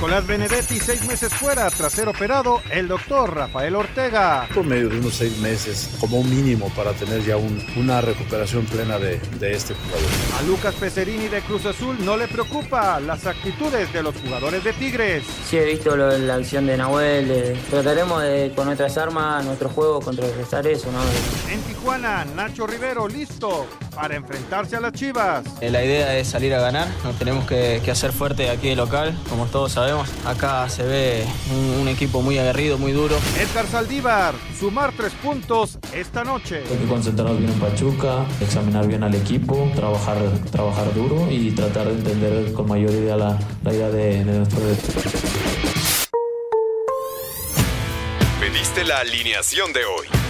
Nicolás Benedetti, seis meses fuera tras ser operado, el doctor Rafael Ortega. Por medio de unos seis meses, como mínimo, para tener ya un, una recuperación plena de, de, este jugador. A Lucas Pecerini de Cruz Azul no le preocupa las actitudes de los jugadores de Tigres. Sí, he visto lo, la acción de Nahuel. Eh, trataremos de, con nuestras armas, nuestro juego, contrarrestar eso, ¿no? En Tijuana, Nacho Rivero, listo para enfrentarse a las Chivas. La idea es salir a ganar, nos tenemos que, que hacer fuerte aquí de local, como todos sabemos. Acá se ve un, un, equipo muy aguerrido, muy duro. Edgar Saldívar, sumar tres puntos esta noche. Hay que concentrarnos bien en Pachuca, examinar bien al equipo, trabajar, trabajar duro y tratar de entender con mayor idea la, la idea de, de nuestro Pediste la alineación de hoy.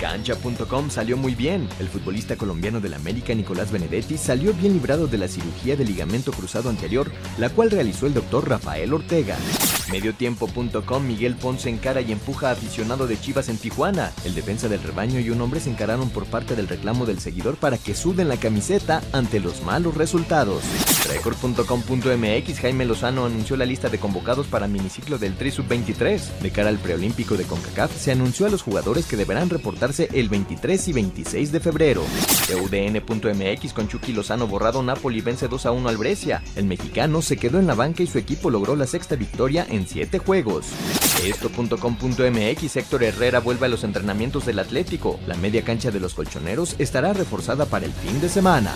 Cancha.com salió muy bien. El futbolista colombiano del América Nicolás Benedetti salió bien librado de la cirugía de ligamento cruzado anterior, la cual realizó el doctor Rafael Ortega. Mediotiempo.com Miguel Ponce encara y empuja aficionado de Chivas en Tijuana. El defensa del rebaño y un hombre se encararon por parte del reclamo del seguidor para que suden la camiseta ante los malos resultados. Record.com.mx Jaime Lozano anunció la lista de convocados para miniciclo del Tri Sub-23. De cara al preolímpico de CONCACAF, se anunció a los jugadores que deberán el 23 y 26 de febrero. UDN.mx con Chucky Lozano borrado, Napoli vence 2 a 1 al Brescia. El mexicano se quedó en la banca y su equipo logró la sexta victoria en 7 juegos. Esto.com.mx Héctor Herrera vuelve a los entrenamientos del Atlético. La media cancha de los colchoneros estará reforzada para el fin de semana.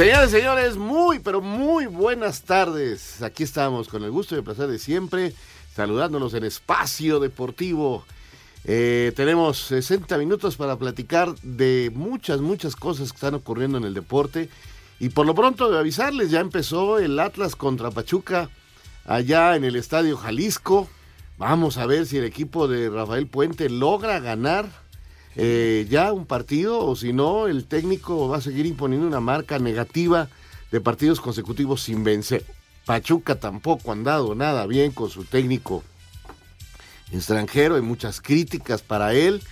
Señores, señores, muy, pero muy buenas tardes. Aquí estamos con el gusto y el placer de siempre, saludándonos en Espacio Deportivo. Eh, tenemos 60 minutos para platicar de muchas, muchas cosas que están ocurriendo en el deporte. Y por lo pronto de avisarles, ya empezó el Atlas contra Pachuca allá en el Estadio Jalisco. Vamos a ver si el equipo de Rafael Puente logra ganar eh, ya un partido o si no, el técnico va a seguir imponiendo una marca negativa de partidos consecutivos sin vencer. Pachuca tampoco ha andado nada bien con su técnico extranjero, hay muchas críticas para él.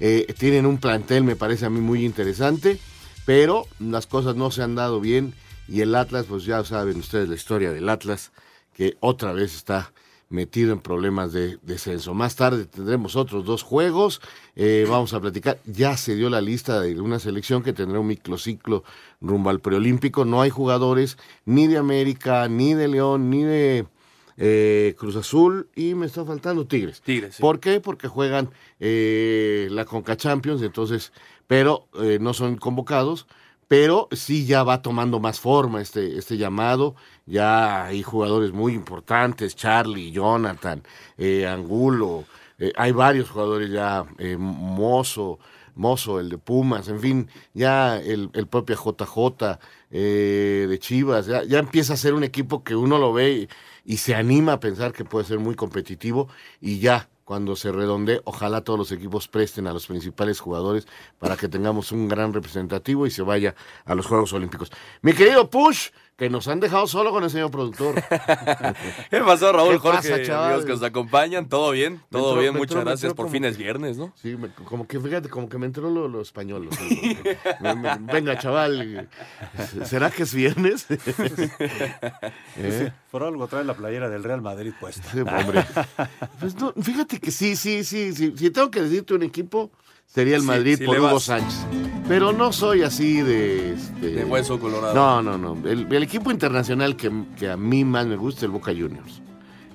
Eh, tienen un plantel, me parece a mí muy interesante, pero las cosas no se han dado bien y el Atlas, pues ya saben ustedes la historia del Atlas, que otra vez está metido en problemas de descenso. Más tarde tendremos otros dos juegos, eh, vamos a platicar, ya se dio la lista de una selección que tendrá un microciclo rumbo al preolímpico, no hay jugadores ni de América, ni de León, ni de eh, Cruz Azul y me está faltando Tigres. Tigres. Sí. ¿Por qué? Porque juegan eh, la Conca Champions, entonces, pero eh, no son convocados, pero sí ya va tomando más forma este, este llamado. Ya hay jugadores muy importantes, Charlie, Jonathan, eh, Angulo, eh, hay varios jugadores ya, eh, Mozo, Mozo, el de Pumas, en fin, ya el, el propio JJ de Chivas, ya, ya, empieza a ser un equipo que uno lo ve y, y, se anima a pensar que puede ser muy competitivo y ya cuando se redonde, ojalá todos los equipos presten a los principales jugadores para que tengamos un gran representativo y se vaya a los Juegos Olímpicos. Mi querido Push, que nos han dejado solo con el señor productor. ¿Qué pasó, Raúl ¿Qué Jorge? pasa, chaval? amigos que nos acompañan, todo bien, todo entró- bien, muchas entró- gracias entró por fin es que- viernes, ¿no? Sí, me- como que fíjate, como que me entró lo, lo español. lo. Me- me- Venga, chaval, ¿será que es viernes? ¿Eh? Por algo trae la playera del Real Madrid puesta. Sí, hombre. Pues no, fíjate que sí, sí, sí, sí. Si tengo que decirte un equipo, sería el Sí, Madrid sí por Hugo. Sánchez. Pero no soy así de... este, De hueso colorado. No, no, no. El, el equipo internacional que, que a mí más me gusta es el Boca Juniors.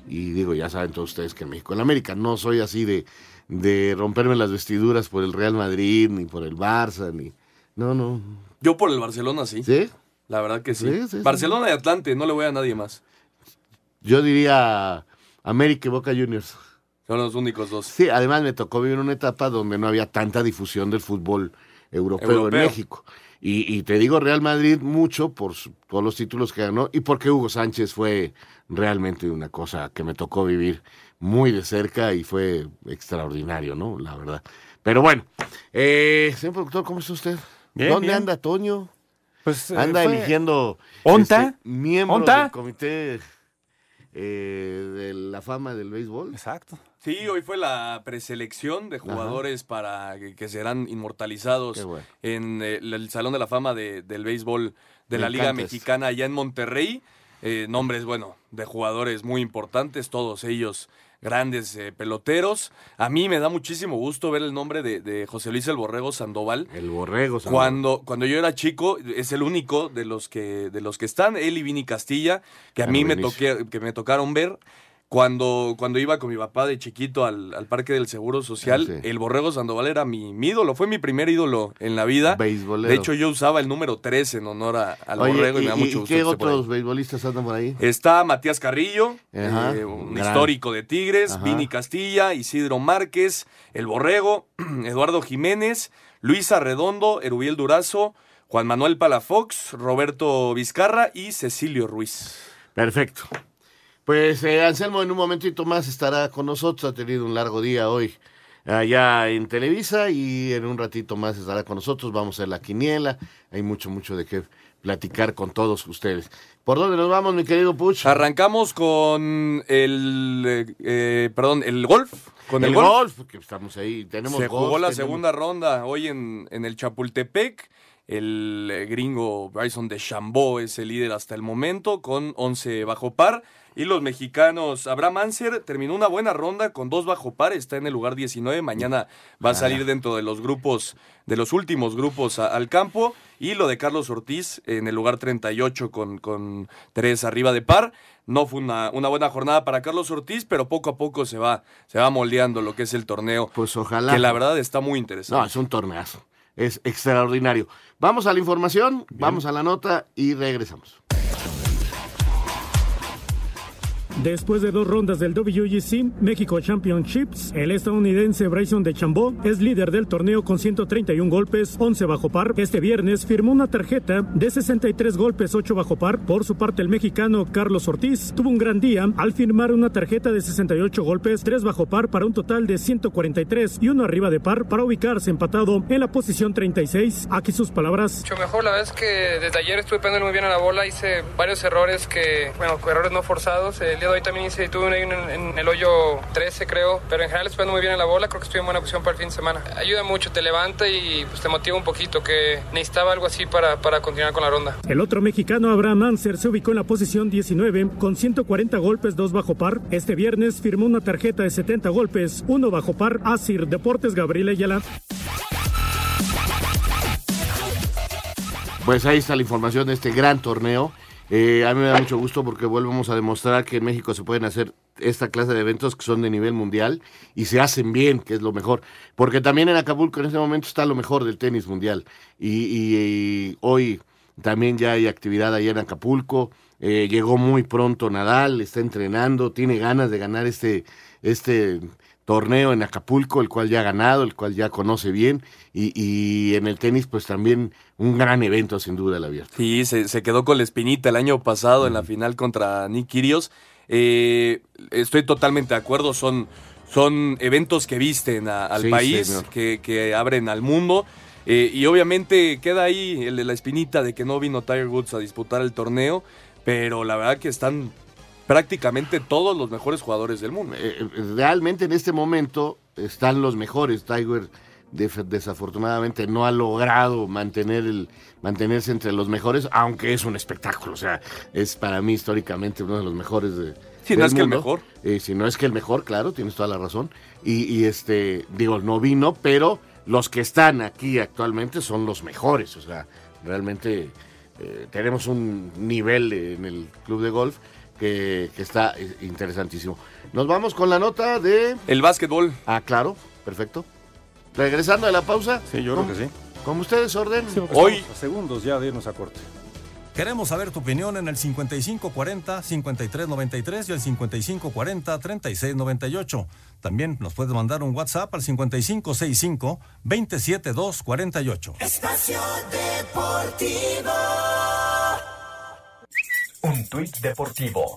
Y digo, ya saben todos ustedes que en México, en América, no soy así de, de romperme las vestiduras por el Real Madrid, ni por el Barça, ni... No, no. Yo por el Barcelona sí. ¿Sí? La verdad que sí, sí. Barcelona y Atlante, no le voy a nadie más. Yo diría América y Boca Juniors. Son los únicos dos. Sí, además me tocó vivir una etapa donde no había tanta difusión del fútbol europeo, Europeo. en México. Y, y te digo Real Madrid mucho por su- todos los títulos que ganó y porque Hugo Sánchez fue realmente una cosa que me tocó vivir muy de cerca y fue extraordinario, ¿no? La verdad. Pero bueno, eh, señor productor, ¿cómo está usted? Bien, ¿Dónde bien. anda Toño? Pues, eh, anda fue- eligiendo ¿Onta? este, miembros ¿Onta? del comité eh, de la fama del béisbol. Exacto. Sí, hoy fue la preselección de jugadores para que, que serán inmortalizados bueno. en eh, el Salón de la Fama de- del Béisbol de Me la Liga. Mexicana allá en Monterrey. Eh, nombres, bueno, de jugadores muy importantes, todos ellos grandes eh, peloteros. A mí me da muchísimo gusto ver el nombre de, de José Luis El Borrego Sandoval. El borrego. Sandoval. Cuando, cuando yo era chico, es el único de los que, de los que están, él y Vini Castilla, que a mí me, toqué, que me tocaron ver. Cuando, cuando iba con mi papá de chiquito al, al Parque del Seguro Social, Ah, sí. el Borrego Sandoval era mi, mi ídolo, fue mi primer ídolo en la vida. Beisbolero. De hecho, yo usaba el número 3 en honor a- al Oye, Borrego y, ¿y, me da mucho y gusto. qué otros beisbolistas andan por ahí? Está Matías Carrillo, Ajá, eh, un gran. histórico de Tigres, Ajá. Vini Castilla, Isidro Márquez, El Borrego, Eduardo Jiménez, Luisa Redondo, Erubiel Durazo, Juan Manuel Palafox, Roberto Vizcarra y Cecilio Ruiz. Perfecto. Pues eh, Anselmo en un momentito más estará con nosotros. Ha tenido un largo día hoy allá en Televisa y en un ratito más estará con nosotros. Vamos a la quiniela. Hay mucho, mucho de qué platicar con todos ustedes. ¿Por dónde nos vamos, mi querido Puch? Arrancamos con el, eh, eh, perdón, el golf. Con el, el golf. golf, porque estamos ahí. Tenemos Se golf, jugó la tenemos- segunda ronda hoy en, en el Chapultepec. El eh, gringo Bryson de Chambó es el líder hasta el momento con 11 bajo par. Y los mexicanos, Abraham Anser terminó una buena ronda con dos bajo par, está en el lugar 19. Mañana va a salir dentro de los grupos, de los últimos grupos a- al campo. Y lo de Carlos Ortiz en el lugar 38 con, con tres arriba de par. No fue una, una buena jornada para Carlos Ortiz, pero poco a poco se va, se va moldeando lo que es el torneo. Pues ojalá. Que la verdad está muy interesante. No, es un torneazo. Es extraordinario. Vamos a la información, vamos a la nota y regresamos. Después de dos rondas del WGC México Championships, el estadounidense Bryson de Chambó es líder del torneo con 131 golpes, 11 bajo par. Este viernes firmó una tarjeta de 63 golpes, 8 bajo par. Por su parte, el mexicano Carlos Ortiz tuvo un gran día al firmar una tarjeta de 68 golpes, 3 bajo par para un total de 143 y uno arriba de par para ubicarse empatado en la posición 36. Aquí sus palabras. Mejor, la verdad es que desde ayer estuve pegando muy bien a la bola, hice varios errores que, bueno, errores no forzados. De hoy también hice, tuve uno en, en el hoyo 13 creo, pero en general estoy pegando muy bien a la bola, creo que estoy en buena posición para el fin de semana. Ayuda mucho, te levanta y pues, te motiva un poquito, que necesitaba algo así para, para continuar con la ronda. El otro mexicano, Abraham Anser, se ubicó en la posición 19 con 140 golpes, 2 bajo par. Este viernes firmó una tarjeta de 70 golpes, 1 bajo par. Asir Deportes, Gabriel Ayala. Pues ahí está la información de este gran torneo. Eh, a mí me da mucho gusto porque volvemos a demostrar que en México se pueden hacer esta clase de eventos que son de nivel mundial y se hacen bien, que es lo mejor. Porque también en Acapulco en este momento está lo mejor del tenis mundial. Y, y- hoy también ya hay actividad allá en Acapulco. Eh, llegó muy pronto Nadal, está entrenando, tiene ganas de ganar este, este torneo en Acapulco, el cual ya ha ganado, el cual ya conoce bien. Y, y en el tenis, pues también un gran evento, sin duda, el abierto. Sí, se, se quedó con la espinita el año pasado en la final contra Nick Kyrgios. Eh, estoy totalmente de acuerdo, son, son eventos que visten a- al Sí, país, que, que abren al mundo. Eh, y obviamente queda ahí el de la espinita de que no vino Tiger Woods a disputar el torneo, pero la verdad que están prácticamente todos los mejores jugadores del mundo. Eh, realmente en este momento están los mejores. Tiger desafortunadamente no ha logrado mantener el, mantenerse entre los mejores, aunque es un espectáculo. O sea, es para mí históricamente uno de los mejores de. Si no es que el mejor. Eh, si no es que el mejor, claro, tienes toda la razón. Y, este, digo, no vino, pero los que están aquí actualmente son los mejores. O sea, realmente eh, tenemos un nivel en el club de golf que, que, está interesantísimo. Nos vamos con la nota de... El básquetbol. Ah, claro, perfecto. Regresando a la pausa. Sí, yo creo que sí. Como ustedes orden. Hoy. A segundos ya de irnos a corte. Queremos saber tu opinión en el 5540-5393 y el 5540-3698. También nos puedes mandar un WhatsApp al 5565-27248. Espacio Deportivo. Un tuit deportivo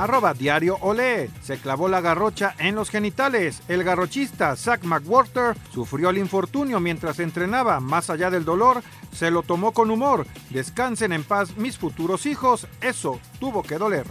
arroba diario Olé. Se clavó la garrocha en los genitales. El garrochista Zach McWhorter sufrió el infortunio mientras entrenaba. Más allá del dolor, se lo tomó con humor. Descansen en paz mis futuros hijos. Eso tuvo que doler.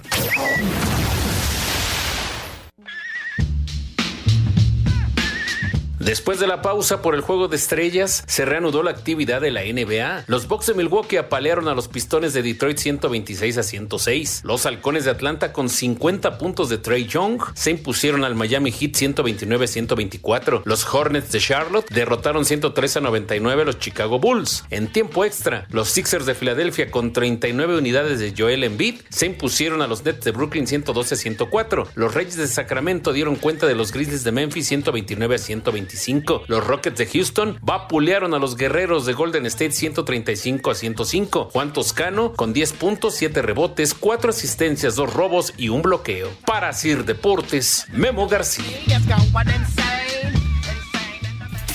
Después de la pausa por el juego de estrellas, se reanudó la actividad de la NBA. Los Bucks de Milwaukee apalearon a los Pistones de Detroit 126 a 106. Los Halcones de Atlanta con 50 puntos de Trey Young se impusieron al Miami Heat 129 a 124. Los Hornets de Charlotte derrotaron 103 a 99 a los Chicago Bulls. En tiempo extra, los Sixers de Filadelfia con 39 unidades de Joel Embiid se impusieron a los Nets de Brooklyn 112 a 104. Los Reyes de Sacramento dieron cuenta de los Grizzlies de Memphis 129 a 125. Los Rockets de Houston vapulearon a los guerreros de Golden State 135 a 105. Juan Toscano con 10 puntos, 7 rebotes, 4 asistencias, 2 robos y un bloqueo. Para Sir Deportes, Memo García.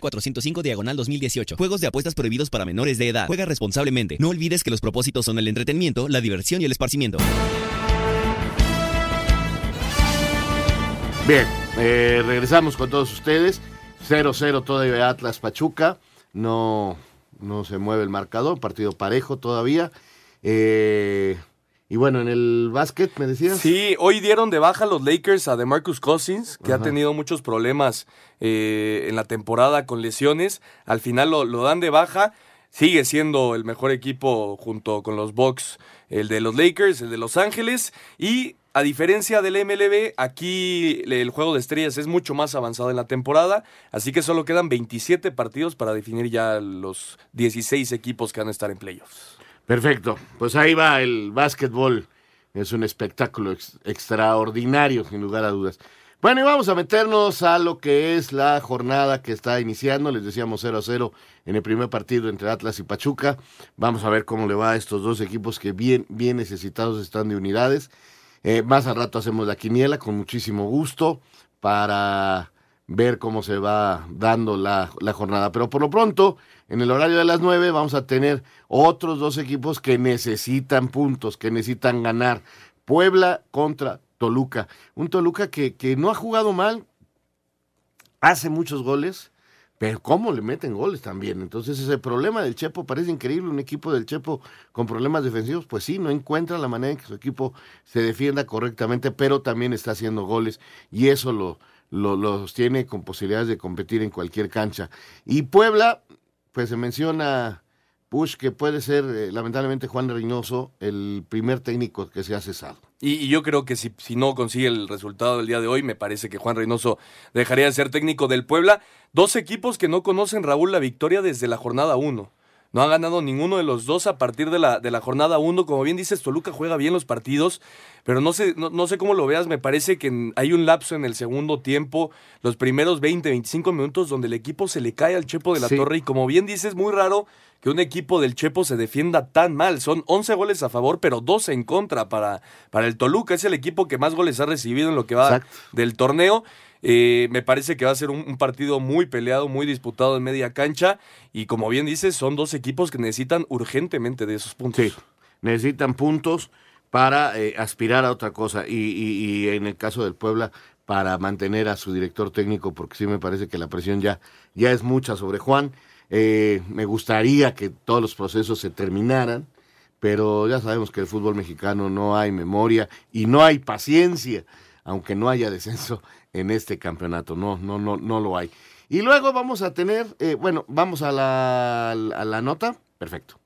405 diagonal 2018. Juegos de apuestas prohibidos para menores de edad. Juega responsablemente. No olvides que los propósitos son el entretenimiento, la diversión y el esparcimiento Bien, eh, regresamos con todos ustedes. 0-0 todavía Atlas Pachuca. No, no se mueve el marcador, partido parejo todavía. Eh, y bueno, en el básquet, me decías. Sí, hoy dieron de baja los Lakers a DeMarcus Cousins, que ha tenido muchos problemas eh, en la temporada con lesiones. Al final lo, lo dan de baja sigue siendo el mejor equipo junto con los Bucks, el de los Lakers, el de Los Ángeles y a diferencia del MLB, aquí el juego de estrellas es mucho más avanzado en la temporada, así que solo quedan 27 partidos para definir ya los 16 equipos que van a estar en playoffs. Perfecto, pues ahí va el básquetbol. Es un espectáculo extraordinario, sin lugar a dudas. Bueno, y vamos a meternos a lo que es la jornada que está iniciando. Les decíamos 0 a 0 en el primer partido entre Atlas y Pachuca. Vamos a ver cómo le va a estos dos equipos que bien, bien necesitados están de unidades. Eh, más al rato hacemos la quiniela con muchísimo gusto para ver cómo se va dando la, la, jornada. Pero por lo pronto, en el horario de las 9 vamos a tener otros dos equipos que necesitan puntos, que necesitan ganar. Puebla contra Toluca. Un Toluca que, que no ha jugado mal, hace muchos goles, pero cómo le meten goles también. Entonces ese problema del Chepo parece increíble, un equipo del Chepo con problemas defensivos, pues sí, no encuentra la manera en que su equipo se defienda correctamente, pero también está haciendo goles y eso lo, lo, los tiene con posibilidades de competir en cualquier cancha. Y Puebla, pues se menciona Push que puede ser eh, lamentablemente Juan Reynoso el primer técnico que se ha cesado. Y, yo creo que si, si, no consigue el resultado del día de hoy, me parece que Juan Reynoso dejaría de ser técnico del Puebla. Dos equipos que no conocen, Raúl, la victoria desde la jornada 1. No ha ganado ninguno de los dos a partir de la, de la jornada 1. Como bien dices, Toluca juega bien los partidos, pero no sé, no, no sé cómo lo veas. Me parece que hay un lapso en el segundo tiempo, los primeros 20, 25 minutos, donde el equipo se le cae al Chepo de la Sí. Torre. Y como bien dices, muy raro que un equipo del Chepo se defienda tan mal. Son 11 goles a favor, pero 12 en contra para, para el Toluca. Es el equipo que más goles ha recibido en lo que va Exacto. del torneo. Eh, me parece que va a ser un, partido muy peleado, muy disputado en media cancha. Y como bien dices, son dos equipos que necesitan urgentemente de esos puntos. Sí, necesitan puntos para eh, aspirar a otra cosa. Y, y- y en el caso del Puebla, para mantener a su director técnico, porque sí me parece que la presión ya, ya es mucha sobre Juan. Eh, me gustaría que todos los procesos se terminaran, pero ya sabemos que el fútbol mexicano no hay memoria y no hay paciencia, aunque no haya descenso en este campeonato. No, no, no, no lo hay. Y luego vamos a tener, eh, bueno, vamos a la, a la nota. Perfecto.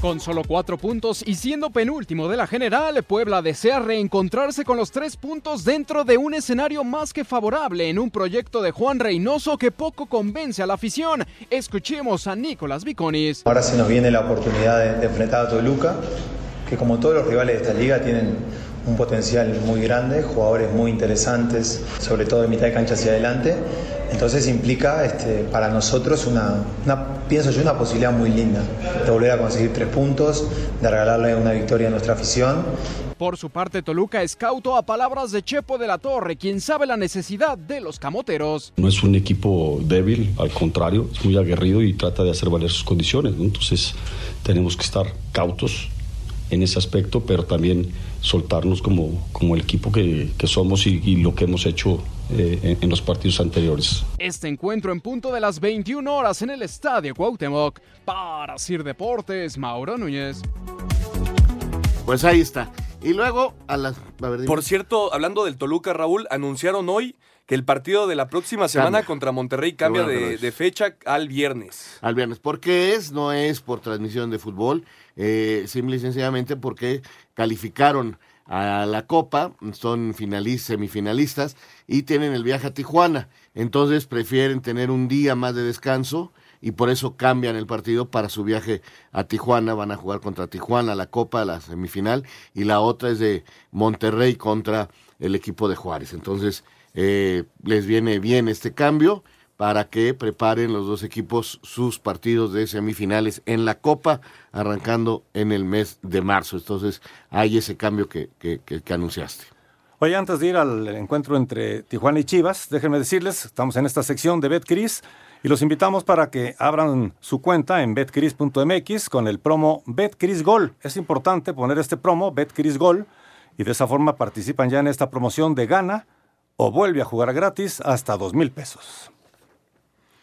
Con solo cuatro puntos y siendo penúltimo de la general, Puebla desea reencontrarse con los tres puntos dentro de un escenario más que favorable en un proyecto de Juan Reynoso que poco convence a la afición. Escuchemos a Nicolás Viconis. Ahora se nos viene la oportunidad de, de enfrentar a Toluca, que como todos los rivales de esta liga tienen un potencial muy grande, jugadores muy interesantes, sobre todo de mitad de cancha hacia adelante. Entonces implica este, para nosotros una, una, pienso yo, una posibilidad muy linda de volver a conseguir tres puntos, de regalarle una victoria a nuestra afición Por su parte, Toluca es cauto a palabras de Chepo de la Torre, quien sabe la necesidad de los camoteros. No es un equipo débil, al contrario, es muy aguerrido y trata de hacer valer sus condiciones. ¿no? Entonces tenemos que estar cautos en ese aspecto, pero también soltarnos como, como el equipo que, que somos y, y lo que hemos hecho eh, en, en los partidos anteriores. Este encuentro en punto de las 21 horas en el Estadio Cuauhtémoc. Para Sir Deportes, Mauro Núñez. Pues ahí está. Y luego a las... a ver, dime. Por cierto, hablando del Toluca, Raúl, anunciaron hoy que el partido de la próxima semana Cambia. contra Monterrey cambia bueno de, de fecha al viernes. al viernes. ¿Por qué es? No es por transmisión de fútbol, eh, simple y sencillamente porque calificaron a la Copa, son finalis- semifinalistas y tienen el viaje a Tijuana. Entonces prefieren tener un día más de descanso y por eso cambian el partido para su viaje a Tijuana. Van a jugar contra Tijuana la Copa, la semifinal, y la otra es de Monterrey contra el equipo de Juárez. Entonces eh, les viene bien este cambio para que preparen los dos equipos sus partidos de semifinales en la Copa, arrancando en el mes de marzo. Entonces, hay ese cambio que, que, anunciaste. Oye, antes de ir al encuentro entre Tijuana y Chivas, déjenme decirles, estamos en esta sección de BetCris y los invitamos para que abran su cuenta en betcris.mx con el promo BetCris Gol. Es importante poner este promo BetCris Gol y de esa forma participan ya en esta promoción de gana o vuelve a jugar gratis hasta dos mil pesos.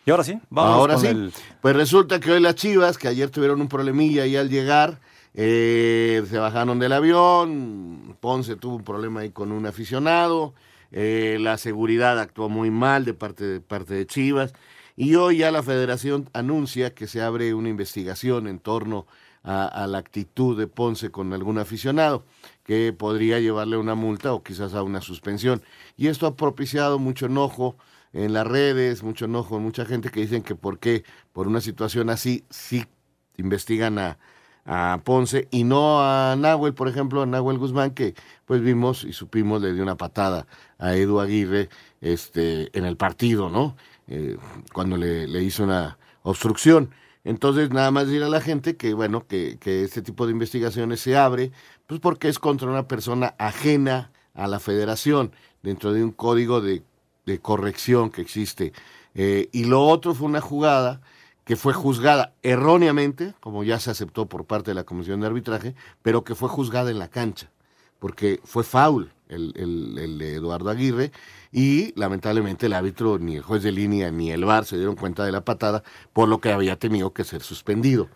Y ahora sí, vamos Ahora con sí, el pues resulta que hoy las Chivas, que ayer tuvieron un problemilla ahí al llegar, eh, se bajaron del avión, Ponce tuvo un problema ahí con un aficionado, eh, la seguridad actuó muy mal de parte, de parte de Chivas, y hoy ya la federación anuncia que se abre una investigación en torno a, a la actitud de Ponce con algún aficionado, que podría llevarle una multa o quizás a una suspensión. Y esto ha propiciado mucho enojo en las redes, mucho enojo, mucha gente que dicen que por qué, por una situación así, sí investigan a, a Ponce y no a Nahuel, por ejemplo, a Nahuel Guzmán, que pues vimos y supimos le dio una patada a Edu Aguirre este, en el partido, ¿no? Eh, cuando le, le hizo una obstrucción. Entonces, nada más decir a la gente que, bueno, que, que este tipo de investigaciones se abre, pues porque es contra una persona ajena a la federación, dentro de un código de, de corrección que existe. Eh, y lo otro fue una jugada que fue juzgada erróneamente, como ya se aceptó por parte de la Comisión de Arbitraje, pero que fue juzgada en la cancha, porque fue foul el, el- el de Eduardo Aguirre y lamentablemente el árbitro, ni el juez de línea, ni el VAR se dieron cuenta de la patada, por lo que había tenido que ser suspendido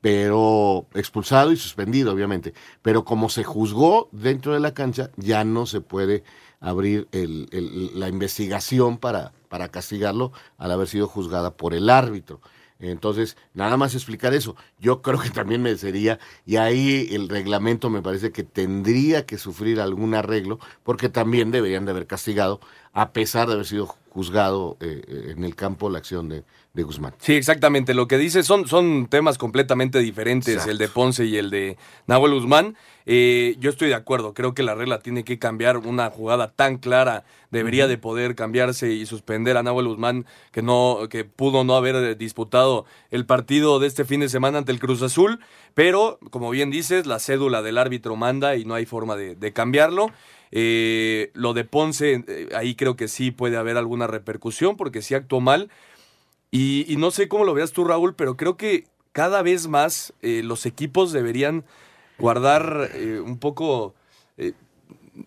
pero expulsado y suspendido, obviamente. Pero como se juzgó dentro de la cancha, ya no se puede abrir el- la investigación para, para castigarlo al haber sido juzgada por el árbitro. Entonces, nada más explicar eso. Yo creo que también merecería, y ahí el reglamento me parece que tendría que sufrir algún arreglo, porque también deberían de haber castigado a pesar de haber sido juzgado eh, en el campo la acción de, de, Guzmán. Sí, exactamente. Lo que dice son, son temas completamente diferentes, Exacto. el de Ponce y el de Nahuel Guzmán. Eh, yo estoy de acuerdo, creo que la regla tiene que cambiar. Una jugada tan clara debería uh -huh. de poder cambiarse y suspender a Nahuel Guzmán, que, no, que pudo no haber disputado el partido de este fin de semana ante el Cruz Azul. Pero, como bien dices, la cédula del árbitro manda y no hay forma de, de cambiarlo. Eh, lo de Ponce, eh, ahí creo que sí puede haber alguna repercusión porque sí actuó mal. Y, y, no sé cómo lo veas tú, Raúl, pero creo que cada vez más eh, los equipos deberían guardar eh, un poco, eh,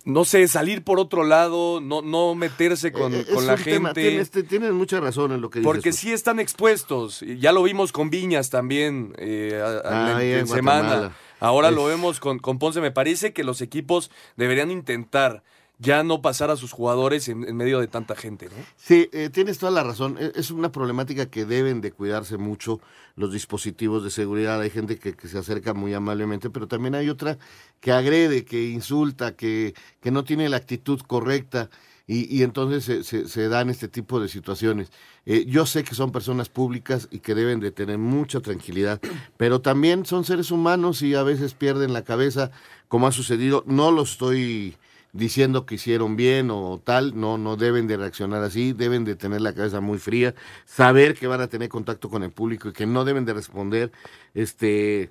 no sé, salir por otro lado, no, no meterse con, con la gente. Tienes, tienes, mucha razón en lo que dices. Porque sí están expuestos. Ya lo vimos con Viñas también a, a, en, en semana. Ahora es... lo vemos con, con, Ponce. Me parece que los equipos deberían intentar ya no pasar a sus jugadores en, en medio de tanta gente, ¿no? Sí, eh, tienes toda la razón. E, Es una problemática que deben de cuidarse mucho los dispositivos de seguridad. Hay gente que, se acerca muy amablemente, pero también hay otra que agrede, que insulta, que, que no tiene la actitud correcta. Y, y, entonces se, dan este tipo de situaciones. Eh, yo sé que son personas públicas y que deben de tener mucha tranquilidad, pero también son seres humanos y a veces pierden la cabeza, como ha sucedido. No lo estoy diciendo que hicieron bien o tal, no, no deben de reaccionar así, deben de tener la cabeza muy fría, saber que van a tener contacto con el público y que no deben de responder, este,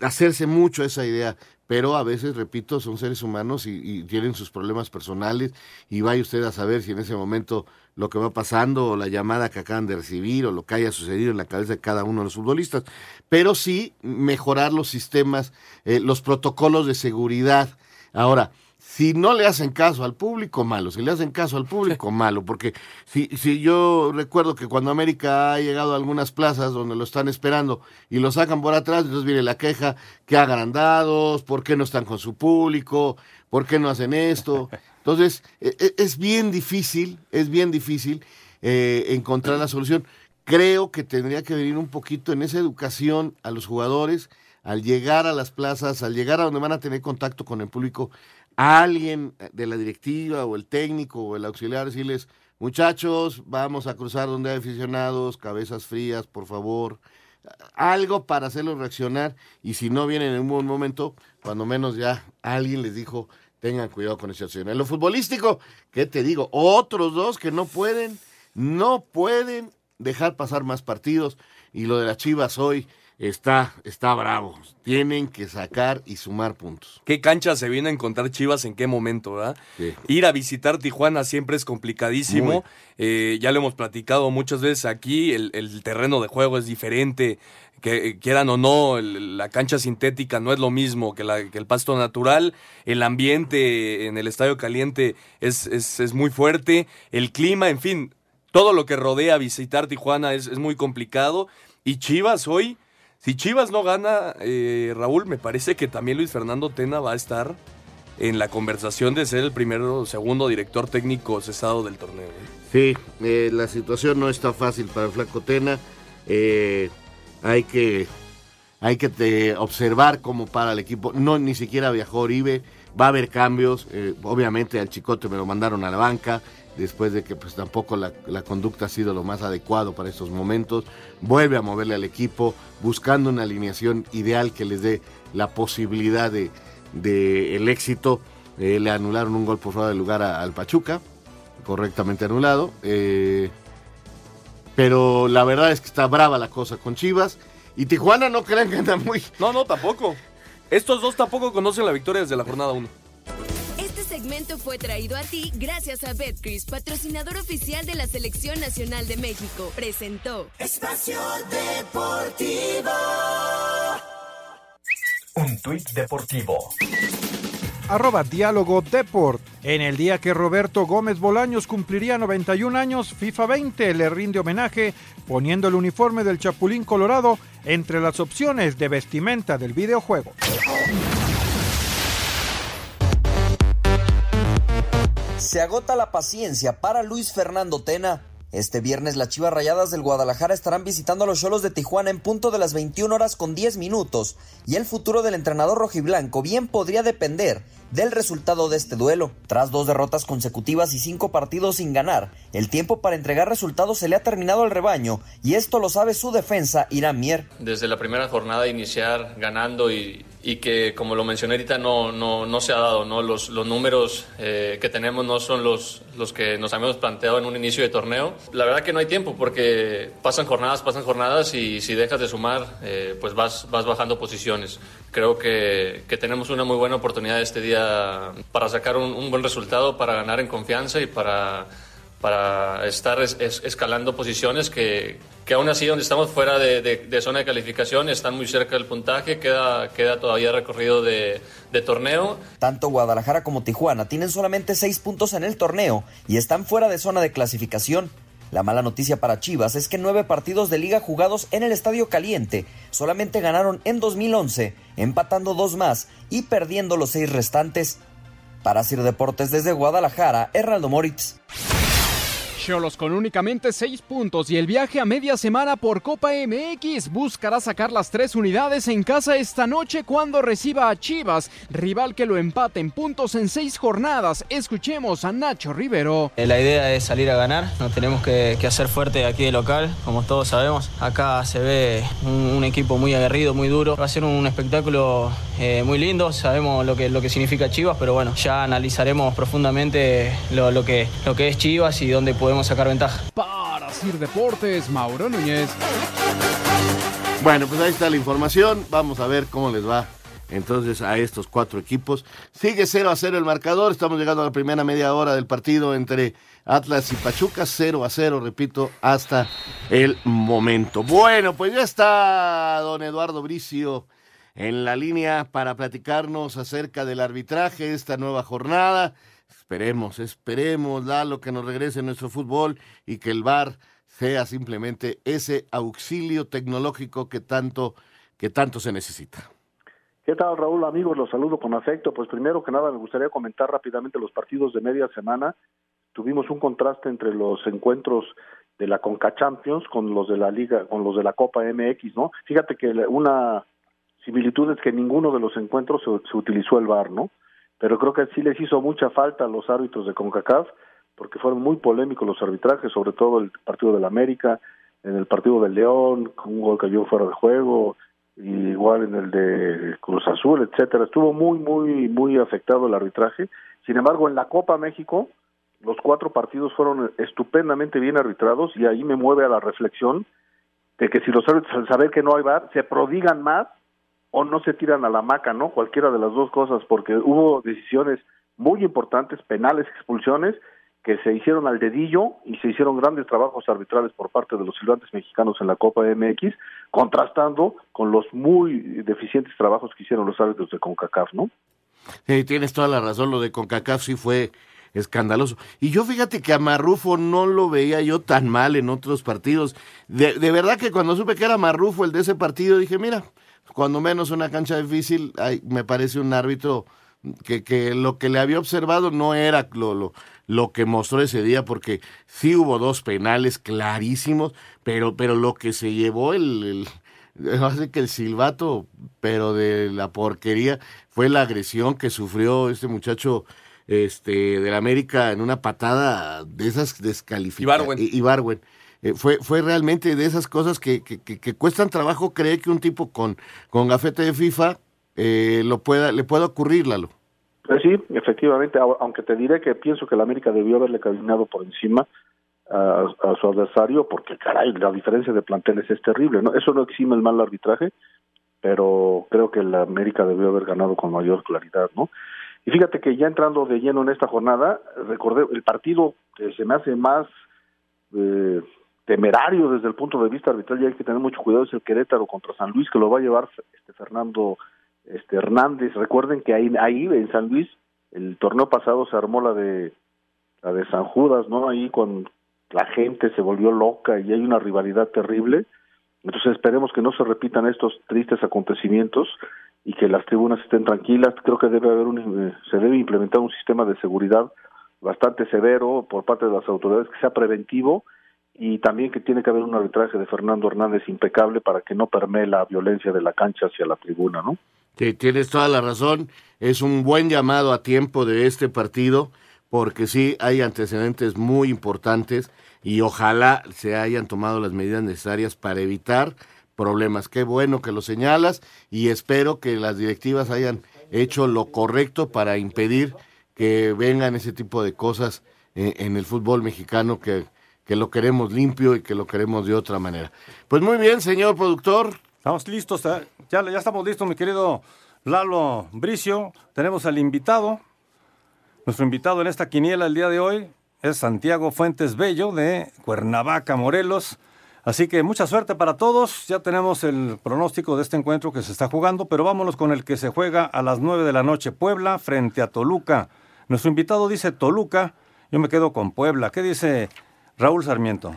hacerse mucho esa idea, pero a veces, repito, son seres humanos y, tienen sus problemas personales y vaya usted a saber si en ese momento lo que va pasando o la llamada que acaban de recibir o lo que haya sucedido en la cabeza de cada uno de los futbolistas, pero sí mejorar los sistemas, eh, los protocolos de seguridad. Ahora, si no le hacen caso al público, malo. Si le hacen caso al público, malo. Porque si, si yo recuerdo que cuando América ha llegado a algunas plazas donde lo están esperando y lo sacan por atrás, entonces viene la queja que agrandados, por qué no están con su público, por qué no hacen esto. Entonces, es bien difícil, es bien difícil eh, encontrar la solución. Creo que tendría que venir un poquito en esa educación a los jugadores, al llegar a las plazas, al llegar a donde van a tener contacto con el público, alguien de la directiva o el técnico o el auxiliar decirles, muchachos, vamos a cruzar donde hay aficionados, cabezas frías, por favor, algo para hacerlos reaccionar y si no vienen en un buen momento, cuando menos ya alguien les dijo, tengan cuidado con esa acción. En lo futbolístico, ¿qué te digo? Otros dos que no pueden, no pueden dejar pasar más partidos y lo de las Chivas hoy está, está bravo. Tienen que sacar y sumar puntos. ¿Qué cancha se viene a encontrar Chivas en qué momento, verdad? Sí. Ir a visitar Tijuana siempre es complicadísimo. Eh, ya lo hemos platicado muchas veces aquí. El, el terreno de juego es diferente. Que quieran o no, el, la cancha sintética no es lo mismo que, la, que, el pasto natural. El ambiente en el estadio caliente es, es, es muy fuerte. El clima, en fin, todo lo que rodea visitar Tijuana es, es muy complicado. Y Chivas hoy si Chivas no gana, eh, Raúl, me parece que también Luis Fernando Tena va a estar en la conversación de ser el primero o segundo director técnico cesado del torneo. ¿eh? Sí, eh, la situación no está fácil para el Flaco Tena. Hay que, hay que observar cómo para el equipo. No, ni siquiera viajó Oribe. Va a haber cambios. Obviamente al Chicote me lo mandaron a la banca después de que pues tampoco la, la, conducta ha sido lo más adecuado para estos momentos. Vuelve a moverle al equipo, buscando una alineación ideal que les dé la posibilidad de, de el éxito. Eh, le anularon un gol por fuera de lugar a, al Pachuca, correctamente anulado. Eh, pero la verdad es que está brava la cosa con Chivas. Y Tijuana no crean que anda muy... No, no, tampoco. Estos dos tampoco conocen la victoria desde la jornada 1 segmento fue traído a ti gracias a Betcris, patrocinador oficial de la Selección Nacional de México. Presentó Espacio Deportivo. Un tuit deportivo. Arroba Diálogo Deport. En el día que Roberto Gómez Bolaños cumpliría 91 años, FIFA 20 le rinde homenaje poniendo el uniforme del Chapulín Colorado entre las opciones de vestimenta del videojuego. Se agota la paciencia para Luis Fernando Tena. Este viernes las Chivas Rayadas del Guadalajara estarán visitando a los Cholos de Tijuana en punto de las 21 horas con 10 minutos y el futuro del entrenador rojiblanco bien podría depender del resultado de este duelo. Tras dos derrotas consecutivas y cinco partidos sin ganar, el tiempo para entregar resultados se le ha terminado al rebaño y esto lo sabe su defensa Irán Mier. Desde la primera jornada iniciar ganando y, que como lo mencioné ahorita no, no, no se ha dado, ¿no? Los, los números eh, que tenemos no son los, los que nos habíamos planteado en un inicio de torneo. La verdad que no hay tiempo porque pasan jornadas, pasan jornadas y si dejas de sumar eh, pues vas, vas bajando posiciones. Creo que, que, tenemos una muy buena oportunidad este día para sacar un, buen resultado, para ganar en confianza y para para estar es, es, escalando posiciones que, que, aún así donde estamos fuera de, de, zona de calificación están muy cerca del puntaje, queda, queda todavía recorrido de, torneo. Tanto Guadalajara como Tijuana tienen solamente seis puntos en el torneo y están fuera de zona de clasificación. La mala noticia para Chivas es que nueve partidos de liga jugados en el Estadio Caliente solamente ganaron en 2011, empatando dos más y perdiendo los seis restantes. Para Sir Deportes desde Guadalajara, Hernaldo Moritz. Cholos con únicamente 6 puntos y el viaje a media semana por Copa MX buscará sacar las tres unidades en casa esta noche cuando reciba a Chivas, rival que lo empate en puntos en seis jornadas. Escuchemos a Nacho Rivero. La idea es salir a ganar, nos tenemos que, hacer fuerte aquí de local, como todos sabemos. Acá se ve un, equipo muy aguerrido, muy duro. Va a ser un espectáculo eh, muy lindo, sabemos lo que, lo que significa Chivas, pero bueno, ya analizaremos profundamente lo, que, lo que es Chivas y dónde podemos sacar ventaja. Para Sir Deportes, Mauro Núñez. Bueno, pues ahí está la información. Vamos a ver cómo les va entonces a estos cuatro equipos. Sigue 0 a 0 el marcador. Estamos llegando a la primera media hora del partido entre Atlas y Pachuca. 0 a 0, repito, hasta el momento. Bueno, pues ya está don Eduardo Bricio en la línea para platicarnos acerca del arbitraje, esta nueva jornada. Esperemos, esperemos, Lalo, que nos regrese nuestro fútbol y que el VAR sea simplemente ese auxilio tecnológico que tanto, que tanto se necesita. ¿Qué tal, Raúl? Amigos, los saludo con afecto. Pues primero que nada me gustaría comentar rápidamente los partidos de media semana. Tuvimos un contraste entre los encuentros de la Conca Champions con los de la Liga, con los de la Copa MX, ¿no? Fíjate que una similitud es que ninguno de los encuentros se, se utilizó el VAR, ¿no? Pero creo que sí les hizo mucha falta a los árbitros de CONCACAF porque fueron muy polémicos los arbitrajes, sobre todo el partido del América, en el partido del León, con un gol cayó fuera de juego, y igual en el de Cruz Azul, etcétera. Estuvo muy, muy, muy afectado el arbitraje. Sin embargo, en la Copa México, los cuatro partidos fueron estupendamente bien arbitrados y ahí me mueve a la reflexión de que si los árbitros al saber que no hay VAR se prodigan más o no se tiran a la maca, ¿no? Cualquiera de las dos cosas, porque hubo decisiones muy importantes, penales, expulsiones, que se hicieron al dedillo y se hicieron grandes trabajos arbitrales por parte de los silbantes mexicanos en la Copa MX, contrastando con los muy deficientes trabajos que hicieron los árbitros de CONCACAF, ¿no? Sí, tienes toda la razón, lo de CONCACAF sí fue escandaloso. Y yo fíjate que a Marrufo no lo veía yo tan mal en otros partidos. De, de verdad que cuando supe que era Marrufo el de ese partido, dije, mira, cuando menos una cancha difícil, hay, me parece un árbitro que, que, lo que le había observado no era lo, lo, lo, que mostró ese día, porque sí hubo dos penales clarísimos, pero, pero lo que se llevó el, el hace que el silbato, pero de la porquería, fue la agresión que sufrió este muchacho este del América en una patada de esas descalificadas. Ibarwen. Eh, fue, fue realmente de esas cosas que, que, cuestan trabajo creer que un tipo con, con gafete de FIFA eh, lo pueda, le pueda ocurrir, Lalo. Pues sí, efectivamente, aunque te diré que pienso que la América debió haberle caminado por encima a, su adversario, porque caray, la diferencia de planteles es terrible, ¿no? Eso no exime el mal arbitraje, pero creo que la América debió haber ganado con mayor claridad, ¿no? Y fíjate que ya entrando de lleno en esta jornada, recordé el partido se me hace más eh, temerario desde el punto de vista arbitral y hay que tener mucho cuidado es el Querétaro contra San Luis que lo va a llevar este Fernando este Hernández. Recuerden que ahí ahí en San Luis el torneo pasado se armó la de la de San Judas no ahí con la gente se volvió loca y hay una rivalidad terrible. Entonces esperemos que no se repitan estos tristes acontecimientos y que las tribunas estén tranquilas. Creo que debe haber un se debe implementar un sistema de seguridad bastante severo por parte de las autoridades que sea preventivo y también que tiene que haber un arbitraje de Fernando Hernández impecable para que no permee la violencia de la cancha hacia la tribuna, ¿no? Sí, tienes toda la razón. Es un buen llamado a tiempo de este partido, porque sí hay antecedentes muy importantes y ojalá se hayan tomado las medidas necesarias para evitar problemas. Qué bueno que lo señalas y espero que las directivas hayan hecho lo correcto para impedir que vengan ese tipo de cosas en, en el fútbol mexicano que, que lo queremos limpio y que lo queremos de otra manera. Pues muy bien, señor productor. Estamos listos, ¿eh? ya, estamos listos, mi querido Lalo Bricio. Tenemos al invitado. Nuestro invitado en esta quiniela el día de hoy es Santiago Fuentes Bello de Cuernavaca, Morelos. Así que mucha suerte para todos. Ya tenemos el pronóstico de este encuentro que se está jugando, pero vámonos con el que se juega a las 9 de la noche. Puebla frente a Toluca. Nuestro invitado dice Toluca. Yo me quedo con Puebla. ¿Qué dice Raúl Sarmiento?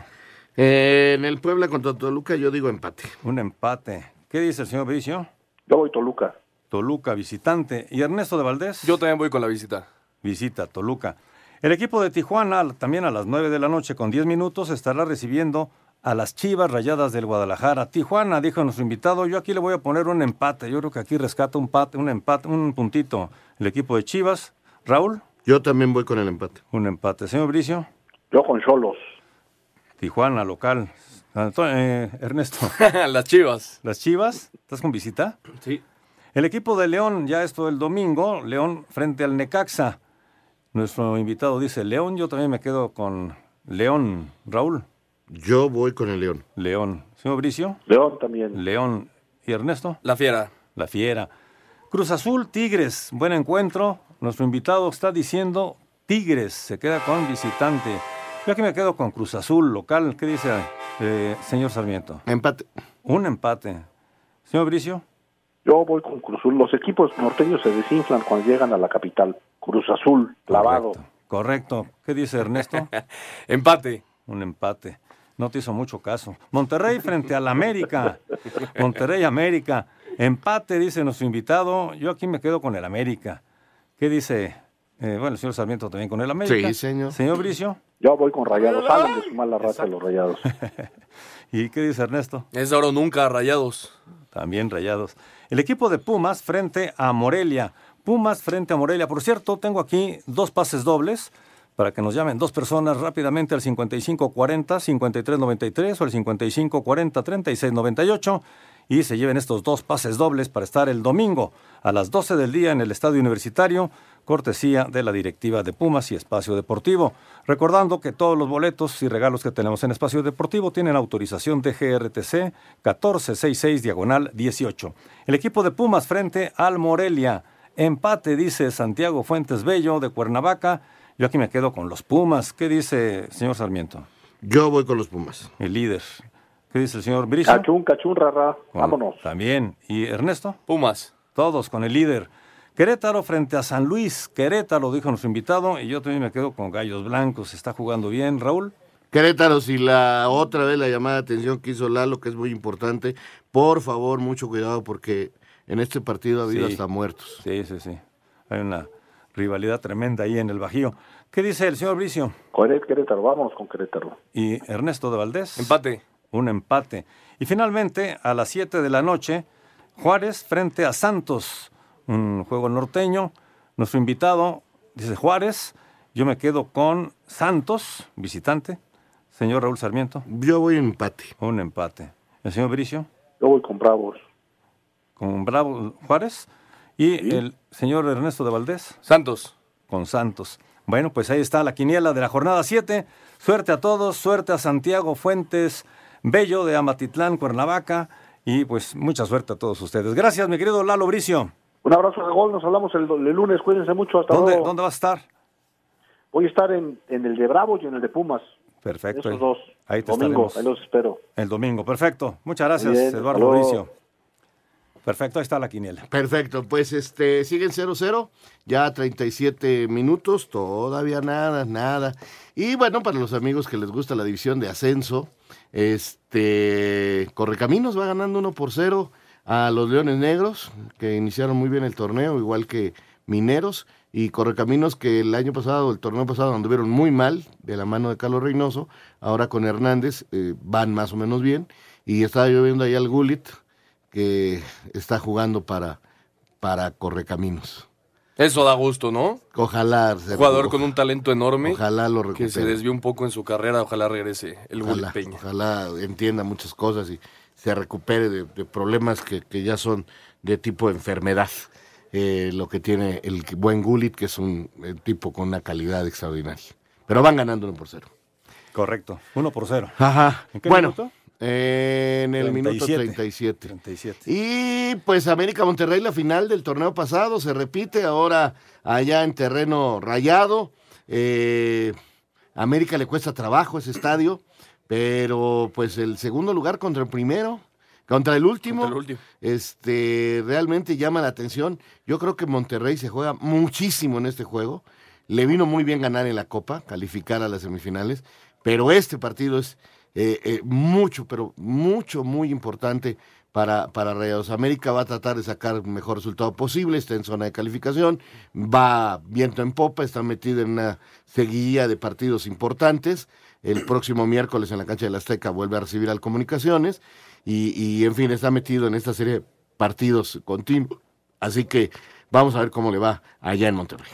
Eh, en el Puebla contra Toluca yo digo empate. Un empate. ¿Qué dice el señor Bricio? Yo voy Toluca. Toluca, visitante. ¿Y Ernesto de Valdés? Yo también voy con la visita. Visita, Toluca. El equipo de Tijuana, también a las 9 de la noche con 10 minutos, estará recibiendo a las Chivas Rayadas del Guadalajara. Tijuana, dijo nuestro invitado, yo aquí le voy a poner un empate. Yo creo que aquí rescata un, empate, un empate, un puntito el equipo de Chivas. Raúl. Yo también voy con el empate. Un empate. Señor Bricio. Yo con Cholos. Tijuana, local. Eh, Ernesto. las Chivas. ¿Las Chivas? ¿Estás con visita? Sí. El equipo de León, ya esto el domingo, León frente al Necaxa. Nuestro invitado dice León, yo también me quedo con León. Raúl. Yo voy con el León. León. Señor Bricio. León también. León. ¿Y Ernesto? La Fiera. La Fiera. Cruz Azul, Tigres. Buen encuentro. Nuestro invitado está diciendo Tigres. Se queda con visitante. Yo aquí me quedo con Cruz Azul, local. ¿Qué dice eh, señor Sarmiento? Empate. Un empate. Señor Bricio. Yo voy con Cruz Azul. Los equipos norteños se desinflan cuando llegan a la capital. Cruz Azul, clavado. Correcto. Correcto. ¿Qué dice Ernesto? empate. Un empate. No te hizo mucho caso. Monterrey frente al América. Monterrey América. Empate, dice nuestro invitado. Yo aquí me quedo con el América. ¿Qué dice? Eh, bueno, el señor Sarmiento también con el América. Sí, señor. Señor Bricio. Yo voy con Rayados. Salen de su mala racha los Rayados. ¿Y qué dice Ernesto? Es de oro nunca, Rayados. También Rayados. El equipo de Pumas frente a Morelia. Pumas frente a Morelia. Por cierto, tengo aquí dos pases dobles para que nos llamen dos personas rápidamente al 5540-5393 o al 5540-3698 y se lleven estos dos pases dobles para estar el domingo a las 12 del día en el Estadio Universitario, cortesía de la directiva de Pumas y Espacio Deportivo. Recordando que todos los boletos y regalos que tenemos en Espacio Deportivo tienen autorización de GRTC 1466 diagonal 18. El equipo de Pumas frente al Morelia. Empate, dice Santiago Fuentes Bello de Cuernavaca. Yo aquí me quedo con los Pumas. ¿Qué dice señor Sarmiento? Yo voy con los Pumas. El líder. ¿Qué dice el señor Bricio? Cachún, cachún, rara. Vámonos. También. ¿Y Ernesto? Pumas. Todos con el líder. Querétaro frente a San Luis. Querétaro, dijo nuestro invitado. Y yo también me quedo con Gallos Blancos. Está jugando bien, Raúl. Querétaro, si la otra vez la llamada de atención que hizo Lalo, que es muy importante, por favor, mucho cuidado porque en este partido ha habido Sí. hasta muertos. Sí, sí, sí. Hay una rivalidad tremenda ahí en el Bajío. ¿Qué dice el señor Bricio? Queret- Querétaro, vámonos con Querétaro. ¿Y Ernesto de Valdés? Empate. Un empate. Y finalmente, a las 7 de la noche, Juárez frente a Santos. Un juego norteño. Nuestro invitado dice Juárez. Yo me quedo con Santos, visitante. Señor Raúl Sarmiento. Yo voy empate. Un empate. ¿El señor Bricio? Yo voy con Bravos. Con Bravo Juárez. Y el señor Ernesto de Valdés. Santos. Con Santos. Bueno, pues ahí está la quiniela de la jornada 7. Suerte a todos, suerte a Santiago Fuentes Bello de Amatitlán, Cuernavaca. Y pues mucha suerte a todos ustedes. Gracias, mi querido Lalo Bricio. Un abrazo de gol, nos hablamos el, el lunes, cuídense mucho, hasta ¿Dónde, luego. ¿Dónde vas a estar? Voy a estar en, en el de Bravos y en el de Pumas. Perfecto. Esos dos. Ahí te Domingo, estaremos. ahí los espero. El domingo, perfecto. Muchas gracias, bien, Eduardo hasta luego. Bricio. Perfecto, ahí está la quiniela. Perfecto, pues este siguen 0-0, ya 37 minutos, todavía nada, nada. Y bueno, para los amigos que les gusta la división de ascenso, este Correcaminos va ganando 1 por 0 a los Leones Negros, que iniciaron muy bien el torneo, igual que Mineros y Correcaminos que el año pasado, el torneo pasado anduvieron muy mal de la mano de Carlos Reynoso, ahora con Hernández eh, van más o menos bien y estaba lloviendo ahí al Gulit que está jugando para, para Correcaminos. Eso da gusto, ¿no? Ojalá. Jugador con un talento enorme. Ojalá lo recupere. Que se desvió un poco en su carrera, ojalá regrese el Gulit Ojalá, Peña. ojalá entienda muchas cosas y se recupere de, de problemas que, que ya son de tipo enfermedad. Eh, lo que tiene el buen Gulit, que es un eh, tipo con una calidad extraordinaria. Pero van ganando uno por cero. Correcto, uno por cero. Ajá. ¿En qué bueno, minuto? eh, en el minuto 37. 37. Y pues América Monterrey, la final del torneo pasado, se repite ahora allá en terreno rayado. Eh, América le cuesta trabajo ese estadio, pero pues el segundo lugar contra el primero, contra el último, Contra el último. este realmente llama la atención. Yo creo que Monterrey se juega muchísimo en este juego. Le vino muy bien ganar en la Copa, calificar a las semifinales, pero este partido es eh, eh, mucho, pero mucho, muy importante para, para Rayados. América va a tratar de sacar el mejor resultado posible, está en zona de calificación, va viento en popa, está metido en una seguidilla de partidos importantes. El próximo miércoles en la cancha del Azteca vuelve a recibir al Comunicaciones y, y, en fin, está metido en esta serie de partidos continuos. Así que vamos a ver cómo le va allá en Monterrey.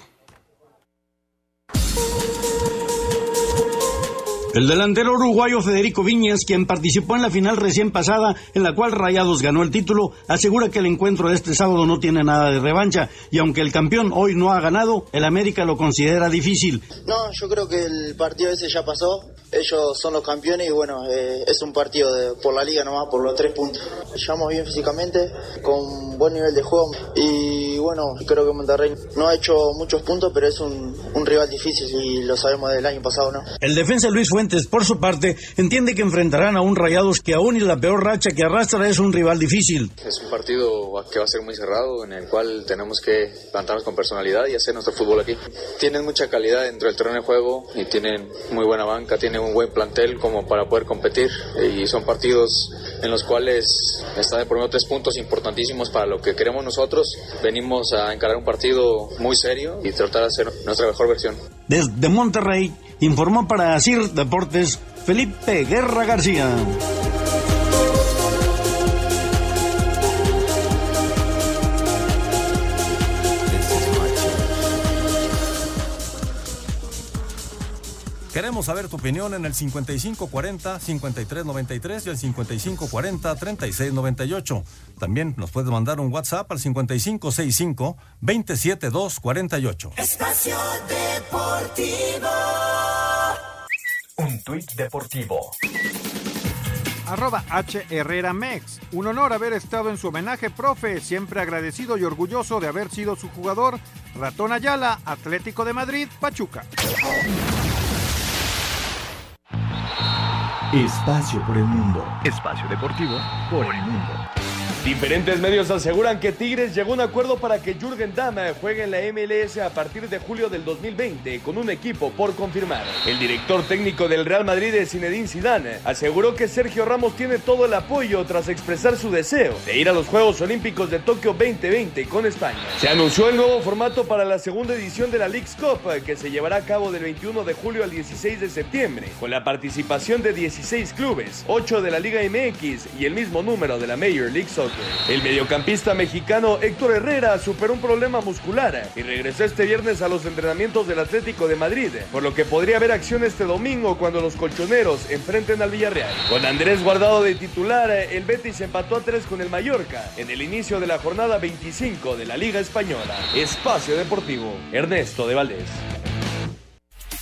El delantero uruguayo Federico Viñas, quien participó en la final recién pasada, en la cual Rayados ganó el título, asegura que el encuentro de este sábado no tiene nada de revancha y aunque el campeón hoy no ha ganado, el América lo considera difícil. No, yo creo que el partido ese ya pasó. Ellos son los campeones y bueno, eh, es un partido de- por la liga nomás, por los tres puntos. Llevamos bien físicamente, con buen nivel de juego y bueno, creo que Monterrey no ha hecho muchos puntos, pero es un, un rival difícil y lo sabemos del año pasado, ¿no? El defensa Luis Fuentes, por su parte, entiende que enfrentarán a un Rayados que aún y la peor racha que arrastra es un rival difícil. Es un partido que va a ser muy cerrado, en el cual tenemos que plantarnos con personalidad y hacer nuestro fútbol aquí. Tienen mucha calidad dentro del terreno de juego y tienen muy buena banca, tienen un buen plantel como para poder competir y son partidos en los cuales están de por medio tres puntos importantísimos para lo que queremos nosotros. Venimos a encarar un partido muy serio y tratar de hacer nuestra mejor versión. Desde Monterrey, informó para Asir Deportes Felipe Guerra García. Queremos saber tu opinión en el 5540-5393 y el 5540-3698. También nos puedes mandar un WhatsApp al 5565-27248. Espacio Deportivo. Un tuit deportivo. Arroba H. Herrera Mex. Un honor haber estado en su homenaje, profe. Siempre agradecido y orgulloso de haber sido su jugador. Ratón Ayala, Atlético de Madrid, Pachuca. Espacio por el mundo. Espacio deportivo por el mundo. Diferentes medios aseguran que Tigres llegó a un acuerdo para que Jürgen Damm juegue en la MLS a partir de julio del 2020 con un equipo por confirmar. El director técnico del Real Madrid, Zinedine Zidane, aseguró que Sergio Ramos tiene todo el apoyo tras expresar su deseo de ir a los Juegos Olímpicos de Tokio 2020 con España. Se anunció el nuevo formato para la segunda edición de la League's Cup que se llevará a cabo del 21 de julio al 16 de septiembre con la participación de 16 clubes, 8 de la Liga MX y el mismo número de la Major League Soccer. El mediocampista mexicano Héctor Herrera superó un problema muscular y regresó este viernes a los entrenamientos del Atlético de Madrid, por lo que podría haber acción este domingo cuando los colchoneros enfrenten al Villarreal. Con Andrés Guardado de titular, el Betis empató a 3 con el Mallorca en el inicio de la jornada 25 de la Liga Española. Espacio Deportivo, Ernesto de Valdés.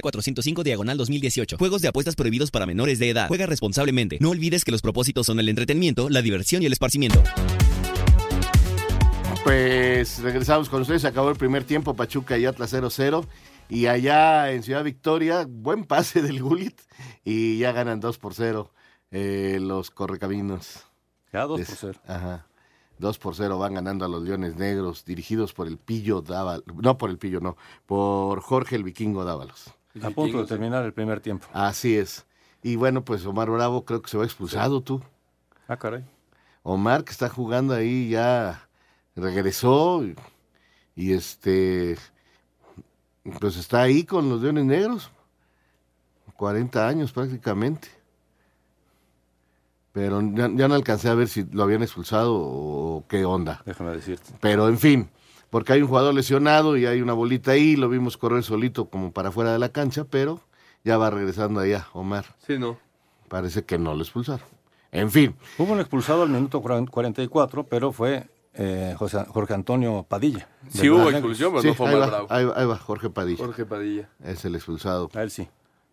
405 diagonal 2018. Juegos de apuestas prohibidos para menores de edad. Juega responsablemente. No olvides que los propósitos son el entretenimiento, la diversión y el esparcimiento. Pues regresamos con ustedes, acabó el primer tiempo, Pachuca y Atlas 0-0. Y allá en Ciudad Victoria, buen pase del Gulit y ya ganan 2 por 0 eh, los Correcaminos. Ya 2 Es- por 0. Ajá. 2 por 0 van ganando a los Leones Negros, dirigidos por el Pillo Dávalos. No por el Pillo, no, por Jorge el Vikingo Dávalos. A punto de terminar el primer tiempo. Así es. Y bueno, pues Omar Bravo creo que se va expulsado tú. Ah, caray. Omar que está jugando ahí ya regresó y, y, este pues está ahí con los Leones Negros. 40 años prácticamente. Pero ya, ya no alcancé a ver si lo habían expulsado o qué onda. Déjame decirte. Pero en fin, porque hay un jugador lesionado y hay una bolita ahí, lo vimos correr solito como para fuera de la cancha, pero ya va regresando allá, Omar. Sí, no. Parece que no lo expulsaron. En fin. Hubo un expulsado al minuto 44, pero fue eh, José- Jorge Antonio Padilla. Sí hubo expulsión, pero Sí, no fue ahí, Omar va, Bravo. ahí va, ahí va, Jorge Padilla. Jorge Padilla. Es el expulsado. A él sí.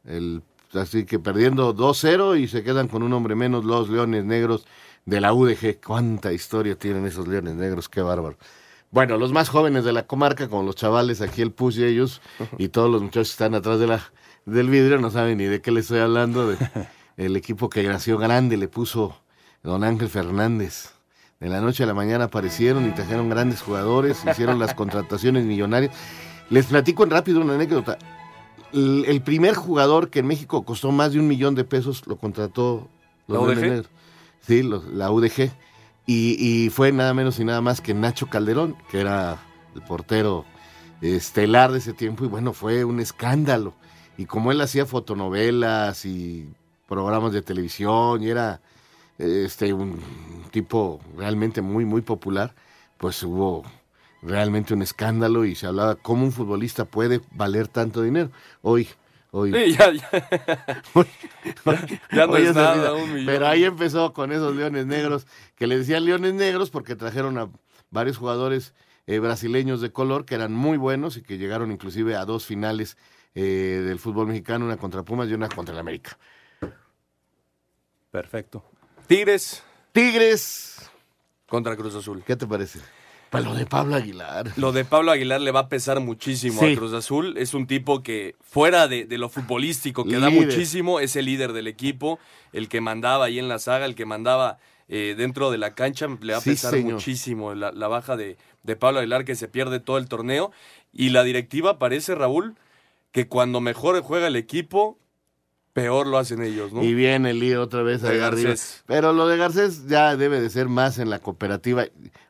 El, así que perdiendo 2-0 y se quedan con un hombre menos los Leones Negros de la UDG. Cuánta historia tienen esos Leones Negros, qué bárbaro. Bueno, los más jóvenes de la comarca, como los chavales aquí, el Push y ellos, y todos los muchachos que están atrás de la, del vidrio, no saben ni de qué les estoy hablando. De, el equipo que nació grande le puso don Ángel Fernández. De la noche a la mañana aparecieron y trajeron grandes jugadores, hicieron las contrataciones millonarias. Les platico en rápido una anécdota. El, el primer jugador que en México costó más de un millón de pesos lo contrató los ¿La UDG? Sí, los- la UDG. Y, y fue nada menos y nada más que Nacho Calderón, que era el portero estelar de ese tiempo. Y bueno, fue un escándalo. Y como él hacía fotonovelas y programas de televisión y era este un tipo realmente muy, muy popular, pues hubo realmente un escándalo y se hablaba cómo un futbolista puede valer tanto dinero. Hoy, hoy. Sí, ya, ya. ya no Hoy es nada, un millón. Pero ahí empezó con esos leones negros, que le decían leones negros porque trajeron a varios jugadores eh, brasileños de color que eran muy buenos y que llegaron inclusive a dos finales eh, del fútbol mexicano, una contra Pumas y una contra el América. Perfecto. Tigres. Tigres. Contra Cruz Azul. ¿Qué te parece? Para lo de Pablo Aguilar. Lo de Pablo Aguilar le va a pesar muchísimo Sí. a Cruz Azul. Es un tipo que, fuera de, de lo futbolístico, que da muchísimo, es el líder del equipo, el que mandaba ahí en la saga, el que mandaba eh, dentro de la cancha. Le va a Sí, pesar señor. muchísimo la, la baja de, de Pablo Aguilar, que se pierde todo el torneo. Y la directiva parece, Raúl, que cuando mejor juega el equipo, peor lo hacen ellos, ¿no? Y viene el lío otra vez De ahí arriba. Garcés. Pero lo de Garcés ya debe de ser más en la cooperativa.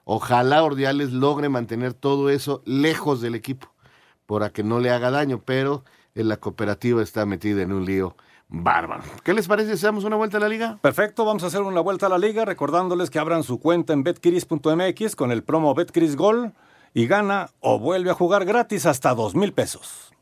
Ojalá Ordiales logre mantener todo eso lejos del equipo para que no le haga daño, pero en la cooperativa está metida en un lío bárbaro. ¿Qué les parece si damos una vuelta a la liga? Perfecto, vamos a hacer una vuelta a la liga recordándoles que abran su cuenta en betcris.mx con el promo Betcris Gol y gana o vuelve a jugar gratis hasta dos mil pesos.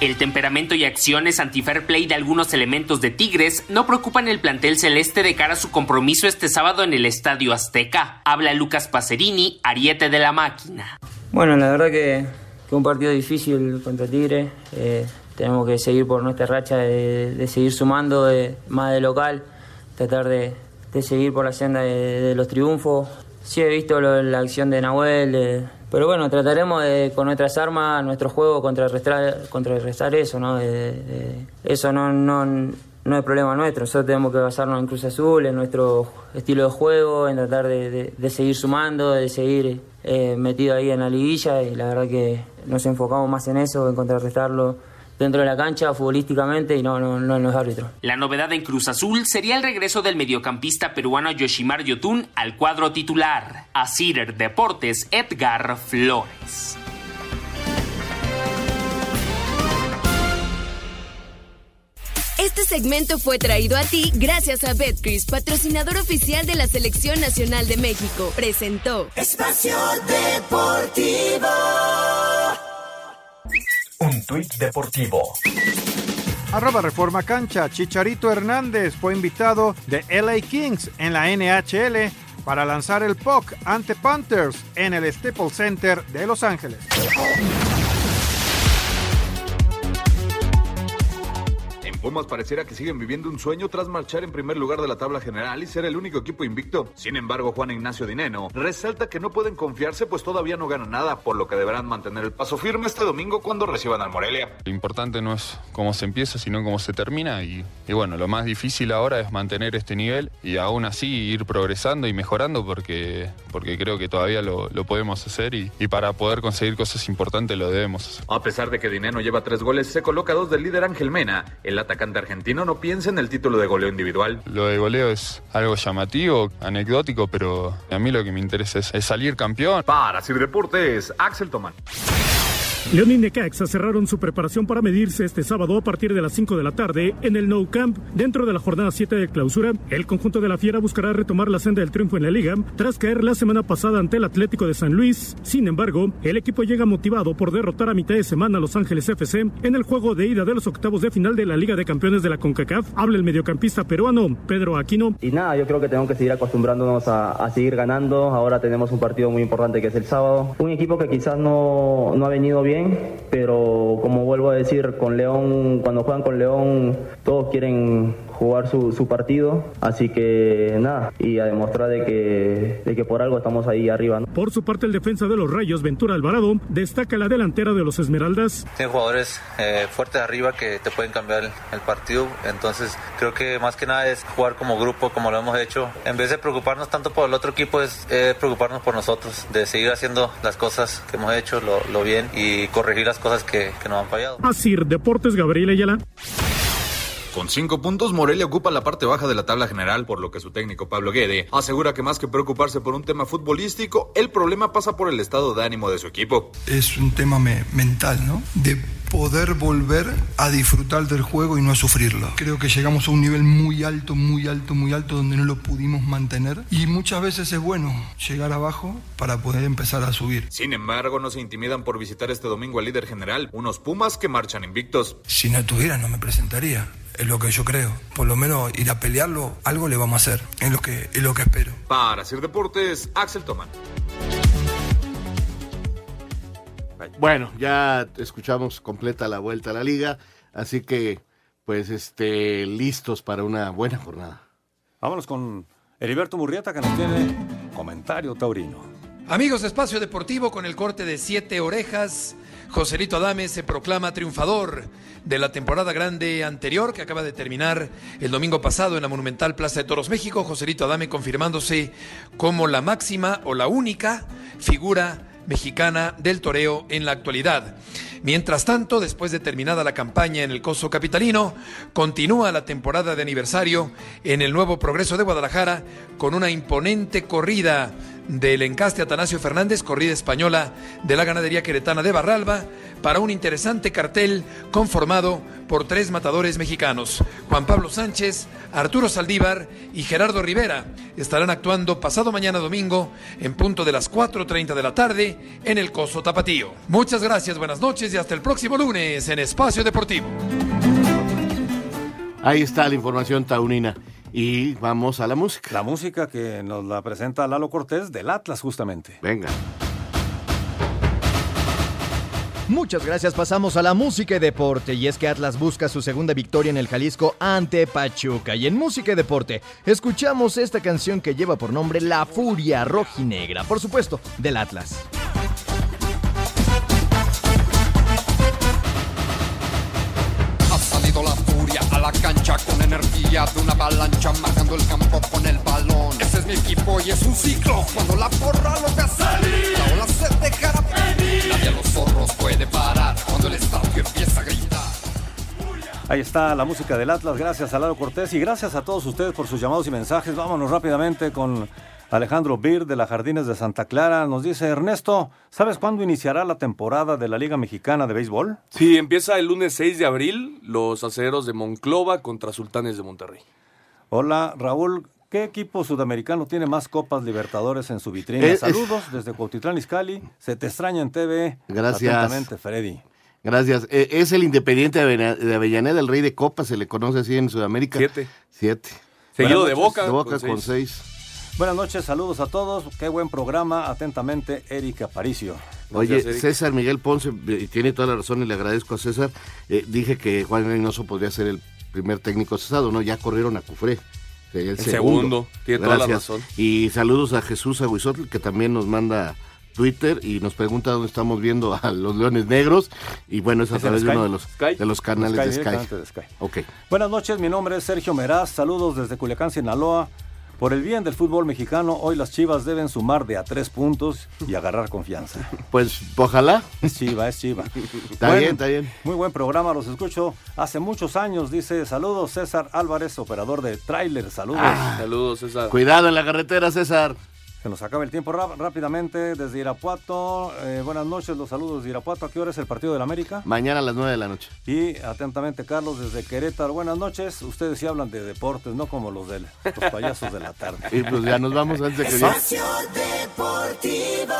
El temperamento y acciones anti-fair play de algunos elementos de Tigres no preocupan el plantel celeste de cara a su compromiso este sábado en el Estadio Azteca. Habla Lucas Pacerini, ariete de la máquina. Bueno, la verdad que, que un partido difícil contra Tigre. Eh, tenemos que seguir por nuestra racha de, de seguir sumando de- más de local, tratar de, de seguir por la senda de, los triunfos. Sí he visto lo- la acción de Nahuel, pero bueno, trataremos de, con nuestras armas, nuestro juego, contrarrestar, contrarrestar eso, ¿no? De- eso no, no, no es problema nuestro, nosotros tenemos que basarnos en Cruz Azul, en nuestro estilo de juego, en tratar de, de- de seguir sumando, de seguir eh, metido ahí en la liguilla y la verdad que nos enfocamos más en eso, en contrarrestarlo dentro de la cancha, futbolísticamente y no, no, no en los árbitros. La novedad en Cruz Azul sería el regreso del mediocampista peruano Yoshimar Yotun al cuadro titular. A Cider Deportes, Edgar Flores. Este segmento fue traído a ti gracias a Betcris, patrocinador oficial de la Selección Nacional de México. Presentó Espacio Deportivo. Un tuit deportivo. Arroba Reforma Cancha, Chicharito Hernández fue invitado de LA Kings en la NHL para lanzar el puck ante Panthers en el Staples Center de Los Ángeles. Pumas pareciera que siguen viviendo un sueño tras marchar en primer lugar de la tabla general y ser el único equipo invicto. Sin embargo, Juan Ignacio Dineno resalta que no pueden confiarse pues todavía no ganan nada, por lo que deberán mantener el paso firme este domingo cuando reciban al Morelia. Lo importante no es cómo se empieza, sino cómo se termina y, y bueno, lo más difícil ahora es mantener este nivel y aún así ir progresando y mejorando porque, porque creo que todavía lo, lo podemos hacer y, y para poder conseguir cosas importantes lo debemos hacer. A pesar de que Dineno lleva tres goles, se coloca dos del líder Ángel Mena. El atacante argentino no piensa en el título de goleo individual. Lo de goleo es algo llamativo, anecdótico, pero a mí lo que me interesa es, es salir campeón. Para Sir Deportes, Axel Tomán. León y Necaxa cerraron su preparación para medirse este sábado a partir de las 5 de la tarde en el Nou Camp. Dentro de la jornada 7 de clausura, el conjunto de la Fiera buscará retomar la senda del triunfo en la liga tras caer la semana pasada ante el Atlético de San Luis. Sin embargo, el equipo llega motivado por derrotar a mitad de semana a Los Ángeles FC en el juego de ida de los octavos de final de la Liga de Campeones de la CONCACAF. Habla el mediocampista peruano Pedro Aquino. Y nada, yo creo que tenemos que seguir acostumbrándonos a, a seguir ganando. Ahora tenemos un partido muy importante que es el sábado. Un equipo que quizás no, no ha venido bien, pero como vuelvo a decir, con León, cuando juegan con León, todos quieren jugar su, su partido, así que nada, y a demostrar de que, de que por algo estamos ahí arriba. ¿no? Por su parte, el defensa de los Rayos, Ventura Alvarado, destaca la delantera de los Esmeraldas. Tiene jugadores eh, fuertes arriba que te pueden cambiar el, el, partido, entonces creo que más que nada es jugar como grupo, como lo hemos hecho. En vez de preocuparnos tanto por el otro equipo, es eh, preocuparnos por nosotros, de seguir haciendo las cosas que hemos hecho, lo, lo bien y corregir las cosas que, que nos han fallado. Así, Deportes Gabriel Ayala. Con cinco puntos, Morelia ocupa la parte baja de la tabla general, por lo que su técnico Pablo Guede asegura que más que preocuparse por un tema futbolístico, el problema pasa por el estado de ánimo de su equipo. Es un tema me mental, ¿no? De poder volver a disfrutar del juego y no a sufrirlo. Creo que llegamos a un nivel muy alto, muy alto, muy alto donde no lo pudimos mantener y muchas veces es bueno llegar abajo para poder empezar a subir. Sin embargo, no se intimidan por visitar este domingo al líder general, unos Pumas que marchan invictos. Si no tuviera no me presentaría es lo que yo creo. Por lo menos ir a pelearlo, algo le vamos a hacer. Es lo que, es lo que espero. Para hacer deportes, Axel Toman. Bueno, ya escuchamos completa la vuelta a la liga, así que pues este listos para una buena jornada. Vámonos con Heriberto Murrieta que nos tiene comentario taurino. Amigos de Espacio Deportivo, con el corte de siete orejas, Joselito Adame se proclama triunfador de la temporada grande anterior que acaba de terminar el domingo pasado en la Monumental Plaza de Toros México. Joselito Adame confirmándose como la máxima o la única figura mexicana del toreo en la actualidad. Mientras tanto, después de terminada la campaña en el Coso Capitalino, continúa la temporada de aniversario en el Nuevo Progreso de Guadalajara con una imponente corrida del encaste Atanasio Fernández, corrida española de la ganadería queretana de Barralba, para un interesante cartel conformado por tres matadores mexicanos. Juan Pablo Sánchez, Arturo Saldívar y Gerardo Rivera estarán actuando pasado mañana domingo en punto de las 4.30 de la tarde en el Coso Tapatío. Muchas gracias, buenas noches y hasta el próximo lunes en Espacio Deportivo. Ahí está la información taurina. Y vamos a la música. La música que nos la presenta Lalo Cortés del Atlas, justamente. Venga. Muchas gracias, pasamos a la música y deporte. Y es que Atlas busca su segunda victoria en el Jalisco ante Pachuca. Y en música y deporte, escuchamos esta canción que lleva por nombre La Furia Rojinegra, por supuesto, del Atlas. Con energía de una avalancha marcando el campo con el balón. Ese es mi equipo y es un ciclo. Cuando la porra lo que hace, la ola se dejará venir. Nadie a los zorros puede parar cuando el estadio empieza a gritar. Ahí está la música del Atlas. Gracias a Lalo Cortés y gracias a todos ustedes por sus llamados y mensajes. Vámonos rápidamente con Alejandro Bir de la Jardines de Santa Clara. Nos dice Ernesto, ¿sabes cuándo iniciará la temporada de la Liga Mexicana de Béisbol? Sí, empieza el lunes 6 de abril, los acereros de Monclova contra Sultanes de Monterrey. Hola, Raúl. ¿Qué equipo sudamericano tiene más Copas Libertadores en su vitrina? Es- Saludos desde Cuautitlán Izcalli. Se te extraña en TV. Gracias. Atentamente, Freddy. Gracias. Eh, es el Independiente de Avellaneda, el rey de copas, se le conoce así en Sudamérica. Siete. Siete. Seguido de noches. Boca. De Boca con con seis. Buenas noches, saludos a todos. Qué buen programa. Atentamente, Erika Aparicio. Oye, Eric. César Miguel Ponce, eh, y tiene toda la razón y le agradezco a César, eh, dije que Juan Reynoso podría ser el primer técnico cesado, ¿no? Ya corrieron a Cufré. El, El segundo, tiene toda la razón. Y saludos a Jesús Aguizotl, que también nos manda Twitter y nos pregunta dónde estamos viendo a los Leones Negros. Y bueno, es a ¿Es en través de uno de los, Sky. de los canales Sky, de Sky. de Sky. Ok. Buenas noches, mi nombre es Sergio Meraz. Saludos desde Culiacán, Sinaloa. Por el bien del fútbol mexicano, hoy las Chivas deben sumar de a tres puntos y agarrar confianza. Pues ojalá. Es Chiva, es Chiva. Está bien, está bien. Muy buen programa, los escucho hace muchos años. Dice, saludos César Álvarez, operador de tráiler. Saludos. Ah. Saludos, César. Cuidado en la carretera, César. Se nos acaba el tiempo rápidamente desde Irapuato. Eh, buenas noches, los saludos de Irapuato. ¿A qué hora es el partido del América? Mañana a las 9 de la noche. Y atentamente, Carlos, desde Querétaro. Buenas noches. Ustedes sí hablan de deportes, no como los de los payasos de la tarde. Y pues ya nos vamos antes de que Deportivo.